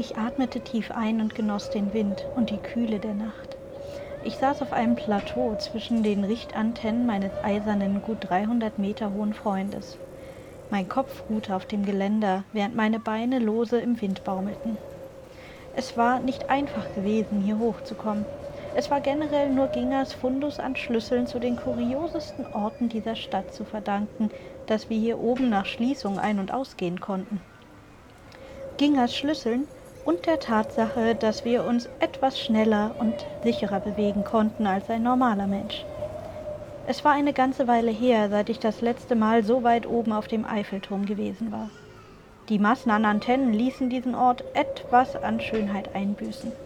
Ich atmete tief ein und genoss den Wind und die Kühle der Nacht. Ich saß auf einem Plateau zwischen den Richtantennen meines eisernen, gut 300 Meter hohen Freundes. Mein Kopf ruhte auf dem Geländer, während meine Beine lose im Wind baumelten. Es war nicht einfach gewesen, hier hochzukommen. Es war generell nur Gingers Fundus an Schlüsseln zu den kuriosesten Orten dieser Stadt zu verdanken, dass wir hier oben nach Schließung ein- und ausgehen konnten. Gingers Schlüsseln und der Tatsache, dass wir uns etwas schneller und sicherer bewegen konnten als ein normaler Mensch. Es war eine ganze Weile her, seit ich das letzte Mal so weit oben auf dem Eiffelturm gewesen war. Die Massen an Antennen ließen diesen Ort etwas an Schönheit einbüßen.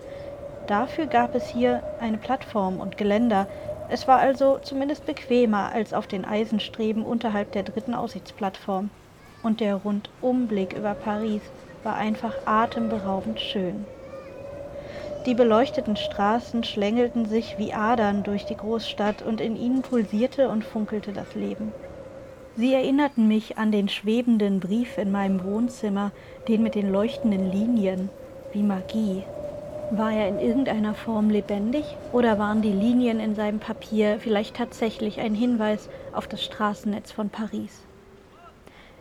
Dafür gab es hier eine Plattform und Geländer. Es war also zumindest bequemer als auf den Eisenstreben unterhalb der dritten Aussichtsplattform. Und der Rundumblick über Paris war einfach atemberaubend schön. Die beleuchteten Straßen schlängelten sich wie Adern durch die Großstadt und in ihnen pulsierte und funkelte das Leben. Sie erinnerten mich an den schwebenden Brief in meinem Wohnzimmer, den mit den leuchtenden Linien, wie Magie. War er in irgendeiner Form lebendig oder waren die Linien in seinem Papier vielleicht tatsächlich ein Hinweis auf das Straßennetz von Paris?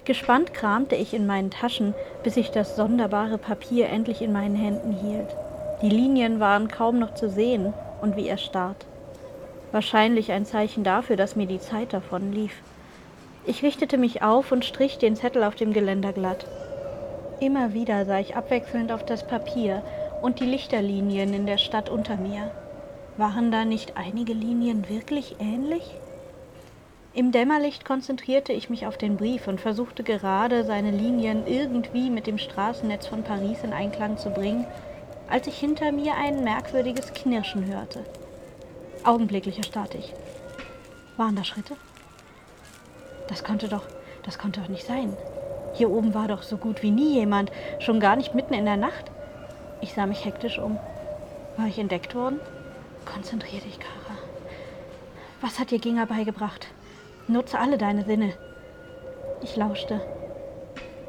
Gespannt kramte ich in meinen Taschen, bis ich das sonderbare Papier endlich in meinen Händen hielt. Die Linien waren kaum noch zu sehen und wie erstarrt. Wahrscheinlich ein Zeichen dafür, dass mir die Zeit davon lief. Ich richtete mich auf und strich den Zettel auf dem Geländer glatt. Immer wieder sah ich abwechselnd auf das Papier und die Lichterlinien in der Stadt unter mir. Waren da nicht einige Linien wirklich ähnlich? Im Dämmerlicht konzentrierte ich mich auf den Brief und versuchte gerade, seine Linien irgendwie mit dem Straßennetz von Paris in Einklang zu bringen, als ich hinter mir ein merkwürdiges Knirschen hörte. Augenblicklich erstarrte ich. Waren da Schritte? Das konnte doch, das konnte doch nicht sein. Hier oben war doch so gut wie nie jemand, schon gar nicht mitten in der Nacht. Ich sah mich hektisch um. War ich entdeckt worden? Konzentrier dich, Kara. Was hat dir Ginger beigebracht? Nutze alle deine Sinne. Ich lauschte,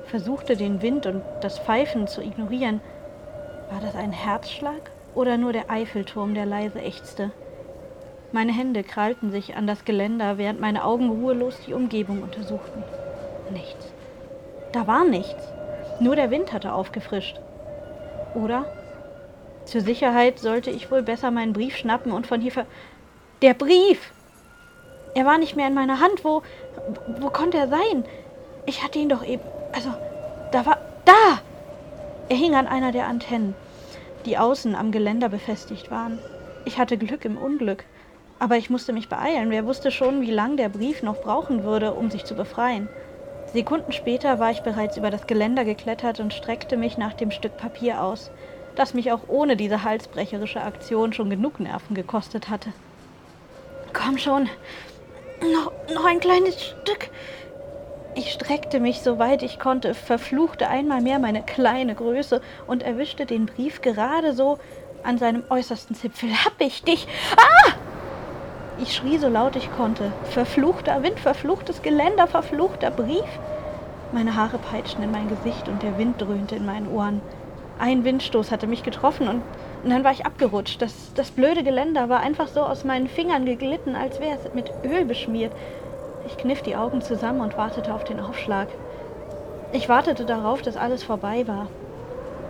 versuchte den Wind und das Pfeifen zu ignorieren, war das ein Herzschlag oder nur der Eiffelturm, der leise ächzte? Meine Hände krallten sich an das Geländer, während meine Augen ruhelos die Umgebung untersuchten. Nichts. Da war nichts. Nur der Wind hatte aufgefrischt. Oder? Zur Sicherheit sollte ich wohl besser meinen Brief schnappen und von hier ver... Der Brief! Er war nicht mehr in meiner Hand. Wo, wo konnte er sein? Ich hatte ihn doch eben. Also, da war. Da! Er hing an einer der Antennen, die außen am Geländer befestigt waren. Ich hatte Glück im Unglück. Aber ich musste mich beeilen. Wer wusste schon, wie lang der Brief noch brauchen würde, um sich zu befreien. Sekunden später war ich bereits über das Geländer geklettert und streckte mich nach dem Stück Papier aus, das mich auch ohne diese halsbrecherische Aktion schon genug Nerven gekostet hatte. Komm schon, noch, noch ein kleines Stück. Ich streckte mich so weit ich konnte, verfluchte einmal mehr meine kleine Größe und erwischte den Brief gerade so an seinem äußersten Zipfel. Hab ich dich! Ah! Ich schrie so laut ich konnte. Verfluchter Wind, verfluchtes Geländer, verfluchter Brief. Meine Haare peitschten in mein Gesicht und der Wind dröhnte in meinen Ohren. Ein Windstoß hatte mich getroffen und, und dann war ich abgerutscht. Das, das blöde Geländer war einfach so aus meinen Fingern geglitten, als wäre es mit Öl beschmiert. Ich kniff die Augen zusammen und wartete auf den Aufschlag. Ich wartete darauf, dass alles vorbei war.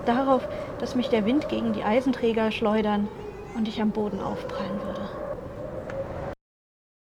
Darauf, dass mich der Wind gegen die Eisenträger schleudern und ich am Boden aufprallen würde.